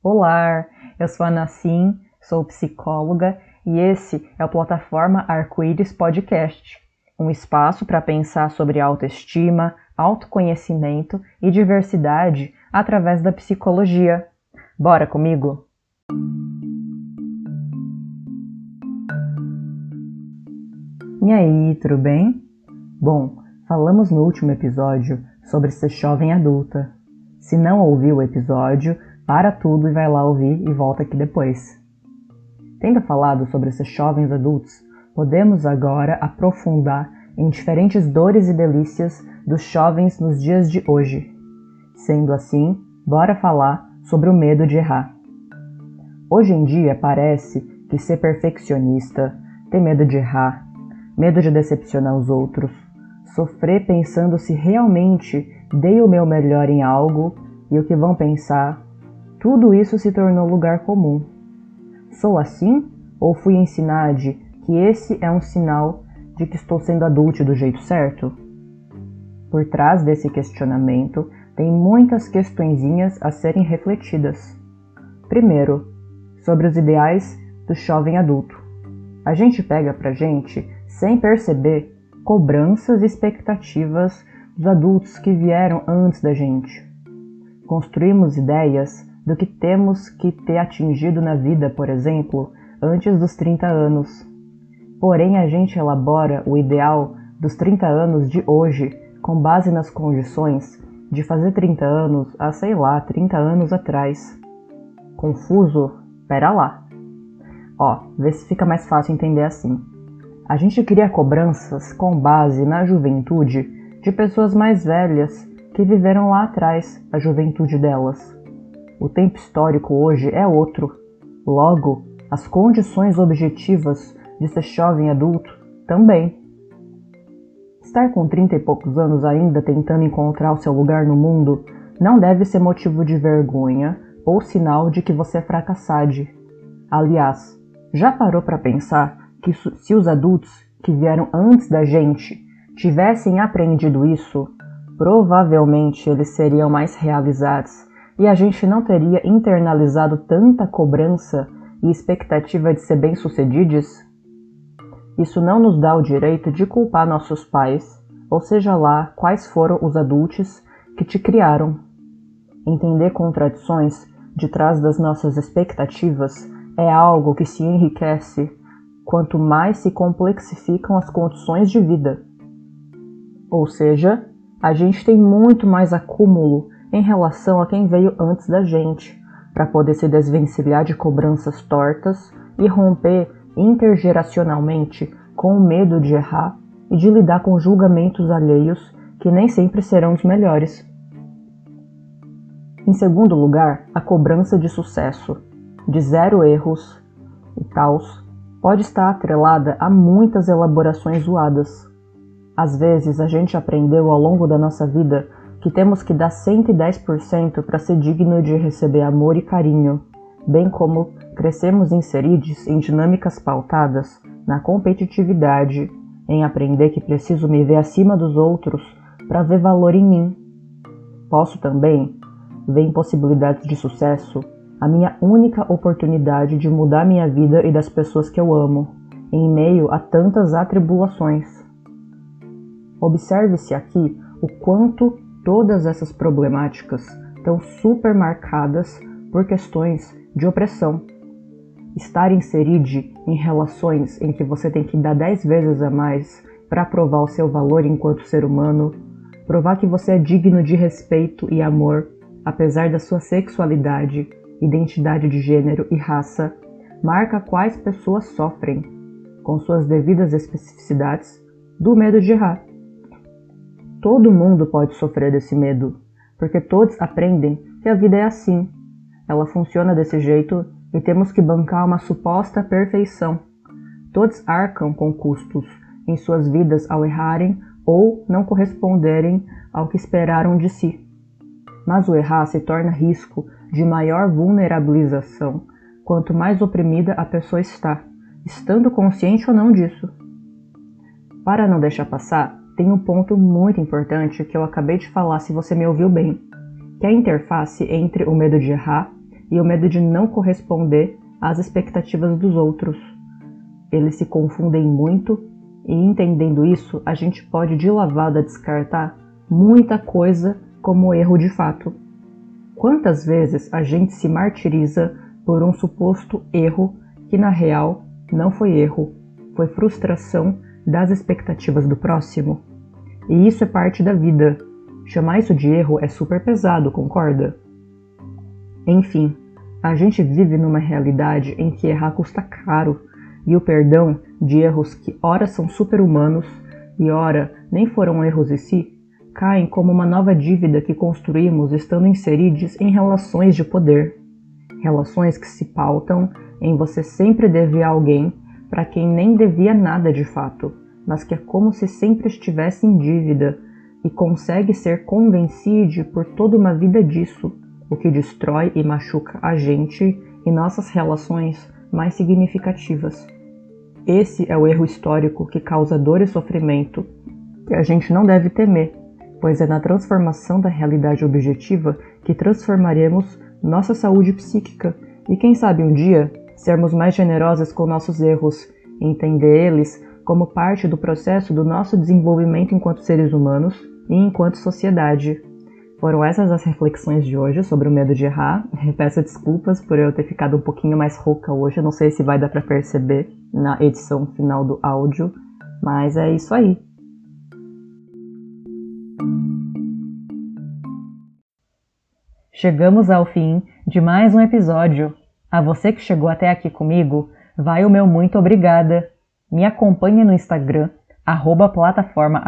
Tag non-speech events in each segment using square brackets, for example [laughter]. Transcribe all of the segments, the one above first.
Olá, eu sou a Nassim, sou psicóloga e esse é o Plataforma Arco-Íris Podcast, um espaço para pensar sobre autoestima, autoconhecimento e diversidade através da psicologia. Bora comigo? E aí, tudo bem? Bom, falamos no último episódio sobre ser jovem adulta. Se não ouviu o episódio, para tudo e vai lá ouvir e volta aqui depois. Tendo falado sobre ser jovens adultos, podemos agora aprofundar em diferentes dores e delícias dos jovens nos dias de hoje. Sendo assim, bora falar sobre o medo de errar. Hoje em dia parece que ser perfeccionista, ter medo de errar, medo de decepcionar os outros, sofrer pensando se realmente dei o meu melhor em algo e o que vão pensar, tudo isso se tornou lugar comum. Sou assim ou fui ensinado que esse é um sinal de que estou sendo adulto do jeito certo? Por trás desse questionamento tem muitas questõezinhas a serem refletidas. Primeiro, sobre os ideais do jovem adulto. A gente pega pra gente, sem perceber, cobranças e expectativas dos adultos que vieram antes da gente. Construímos ideias do que temos que ter atingido na vida, por exemplo, antes dos 30 anos. Porém, a gente elabora o ideal dos 30 anos de hoje com base nas condições de fazer 30 anos a, sei lá, 30 anos atrás. Confuso? Pera lá. Ó, vê se fica mais fácil entender assim. A gente cria cobranças com base na juventude de pessoas mais velhas que viveram lá atrás a juventude delas. O tempo histórico hoje é outro. Logo, as condições objetivas de ser jovem adulto também. Estar com 30 e poucos anos ainda tentando encontrar o seu lugar no mundo não deve ser motivo de vergonha ou sinal de que você é fracassade. Aliás, já parou para pensar que se os adultos que vieram antes da gente tivessem aprendido isso, provavelmente eles seriam mais realizados e a gente não teria internalizado tanta cobrança e expectativa de ser bem-sucedidos? Isso não nos dá o direito de culpar nossos pais, ou seja lá quais foram os adultos que te criaram. Entender contradições de trás das nossas expectativas é algo que se enriquece quanto mais se complexificam as condições de vida. Ou seja, a gente tem muito mais acúmulo em relação a quem veio antes da gente, para poder se desvencilhar de cobranças tortas e romper intergeracionalmente com o medo de errar e de lidar com julgamentos alheios que nem sempre serão os melhores. Em segundo lugar, a cobrança de sucesso, de zero erros e tals, pode estar atrelada a muitas elaborações zoadas. Às vezes a gente aprendeu ao longo da nossa vida que temos que dar 110% para ser digno de receber amor e carinho, bem como crescemos inseridos em dinâmicas pautadas na competitividade, em aprender que preciso me ver acima dos outros para ver valor em mim. Posso também ver em possibilidades de sucesso a minha única oportunidade de mudar minha vida e das pessoas que eu amo, em meio a tantas atribulações. Observe-se aqui o quanto todas essas problemáticas estão super marcadas por questões de opressão estar inserido em relações em que você tem que dar 10 vezes a mais para provar o seu valor enquanto ser humano, provar que você é digno de respeito e amor, apesar da sua sexualidade, identidade de gênero e raça, marca quais pessoas sofrem, com suas devidas especificidades, do medo de errar. Todo mundo pode sofrer desse medo, porque todos aprendem que a vida é assim. Ela funciona desse jeito e temos que bancar uma suposta perfeição. Todos arcam com custos em suas vidas ao errarem ou não corresponderem ao que esperaram de si. Mas o errar se torna risco de maior vulnerabilização quanto mais oprimida a pessoa está, estando consciente ou não disso. Para não deixar passar, tem um ponto muito importante que eu acabei de falar se você me ouviu bem, que é a interface entre o medo de errar e o medo de não corresponder às expectativas dos outros. Eles se confundem muito e, entendendo isso, a gente pode de lavada descartar muita coisa como erro de fato. Quantas vezes a gente se martiriza por um suposto erro que na real não foi erro, foi frustração das expectativas do próximo? E isso é parte da vida. Chamar isso de erro é super pesado, concorda? Enfim, a gente vive numa realidade em que errar custa caro e o perdão de erros que ora são super-humanos e ora nem foram erros em si, caem como uma nova dívida que construímos estando inseridos em relações de poder. Relações que se pautam em você sempre dever a alguém para quem nem devia nada de fato, mas que é como se sempre estivesse em dívida e consegue ser convencido por toda uma vida disso o que destrói e machuca a gente e nossas relações mais significativas. Esse é o erro histórico que causa dor e sofrimento, que a gente não deve temer, pois é na transformação da realidade objetiva que transformaremos nossa saúde psíquica e, quem sabe, um dia sermos mais generosas com nossos erros, entender eles como parte do processo do nosso desenvolvimento enquanto seres humanos e enquanto sociedade. Foram essas as reflexões de hoje sobre o medo de errar. [laughs] Peço desculpas por eu ter ficado um pouquinho mais rouca hoje, não sei se vai dar para perceber na edição final do áudio, mas é isso aí. Chegamos ao fim de mais um episódio. A você que chegou até aqui comigo, vai o meu muito obrigada. Me acompanhe no Instagram, arroba plataforma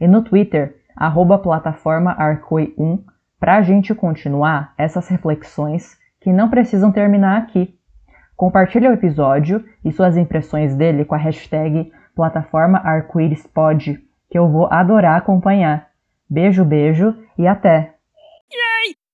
e no Twitter, arroba plataforma Arcoi1 para a gente continuar essas reflexões que não precisam terminar aqui. Compartilhe o episódio e suas impressões dele com a hashtag plataforma que eu vou adorar acompanhar. Beijo, beijo e até!